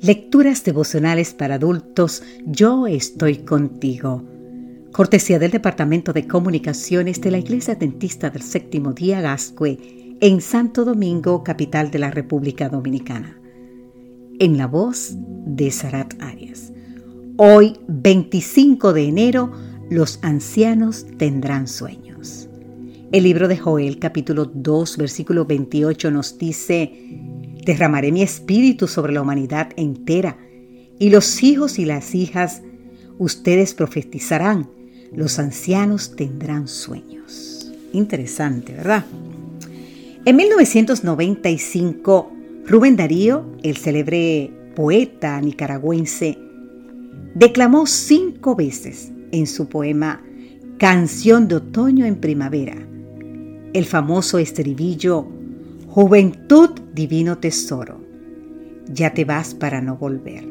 Lecturas devocionales para adultos, yo estoy contigo. Cortesía del Departamento de Comunicaciones de la Iglesia Dentista del Séptimo Día Gascue en Santo Domingo, capital de la República Dominicana. En la voz de Sarat Arias. Hoy, 25 de enero, los ancianos tendrán sueños. El libro de Joel, capítulo 2, versículo 28 nos dice, Derramaré mi espíritu sobre la humanidad entera, y los hijos y las hijas, ustedes profetizarán, los ancianos tendrán sueños. Interesante, ¿verdad? En 1995, Rubén Darío, el célebre poeta nicaragüense, declamó cinco veces en su poema Canción de Otoño en Primavera el famoso estribillo Juventud divino tesoro, ya te vas para no volver.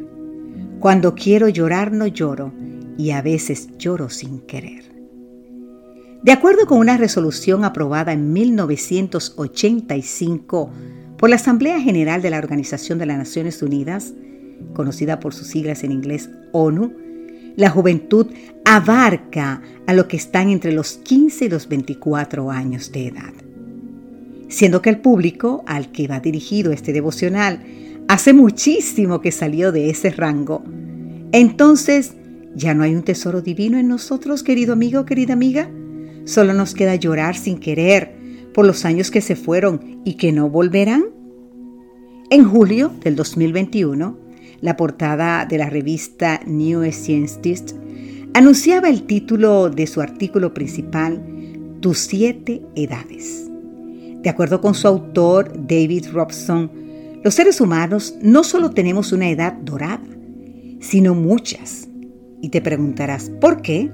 Cuando quiero llorar no lloro y a veces lloro sin querer. De acuerdo con una resolución aprobada en 1985 por la Asamblea General de la Organización de las Naciones Unidas, conocida por sus siglas en inglés ONU, la juventud abarca a lo que están entre los 15 y los 24 años de edad siendo que el público al que va dirigido este devocional hace muchísimo que salió de ese rango. Entonces, ¿ya no hay un tesoro divino en nosotros, querido amigo, querida amiga? Solo nos queda llorar sin querer por los años que se fueron y que no volverán. En julio del 2021, la portada de la revista New Scientist anunciaba el título de su artículo principal, Tus siete edades. De acuerdo con su autor, David Robson, los seres humanos no solo tenemos una edad dorada, sino muchas. Y te preguntarás, ¿por qué?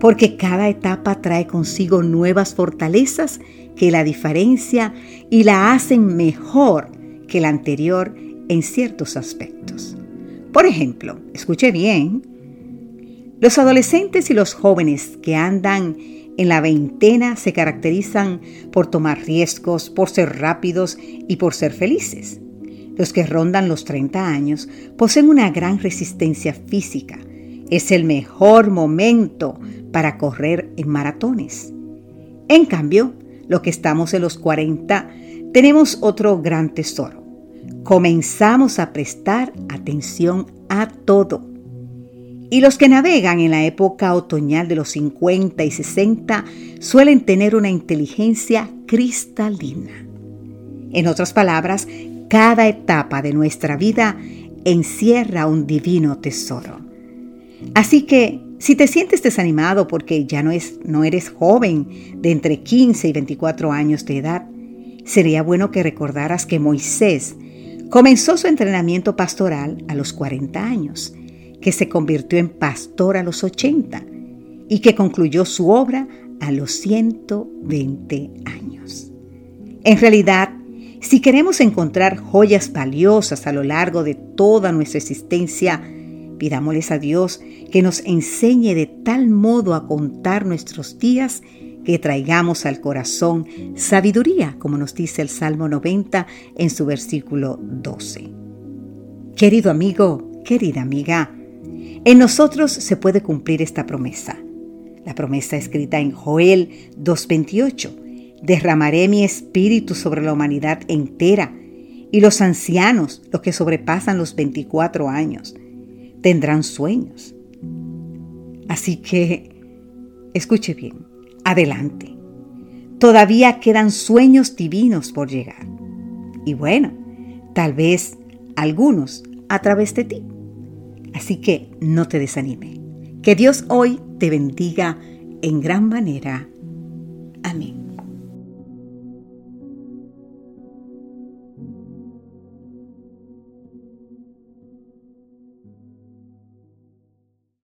Porque cada etapa trae consigo nuevas fortalezas que la diferencia y la hacen mejor que la anterior en ciertos aspectos. Por ejemplo, escuche bien, los adolescentes y los jóvenes que andan en la veintena se caracterizan por tomar riesgos, por ser rápidos y por ser felices. Los que rondan los 30 años poseen una gran resistencia física. Es el mejor momento para correr en maratones. En cambio, los que estamos en los 40 tenemos otro gran tesoro. Comenzamos a prestar atención a todo y los que navegan en la época otoñal de los 50 y 60 suelen tener una inteligencia cristalina. En otras palabras, cada etapa de nuestra vida encierra un divino tesoro. Así que, si te sientes desanimado porque ya no, es, no eres joven de entre 15 y 24 años de edad, sería bueno que recordaras que Moisés comenzó su entrenamiento pastoral a los 40 años que se convirtió en pastor a los 80 y que concluyó su obra a los 120 años. En realidad, si queremos encontrar joyas valiosas a lo largo de toda nuestra existencia, pidámosles a Dios que nos enseñe de tal modo a contar nuestros días que traigamos al corazón sabiduría, como nos dice el Salmo 90 en su versículo 12. Querido amigo, querida amiga, en nosotros se puede cumplir esta promesa. La promesa escrita en Joel 2.28. Derramaré mi espíritu sobre la humanidad entera y los ancianos, los que sobrepasan los 24 años, tendrán sueños. Así que, escuche bien, adelante. Todavía quedan sueños divinos por llegar. Y bueno, tal vez algunos a través de ti. Así que no te desanime. Que Dios hoy te bendiga en gran manera. Amén.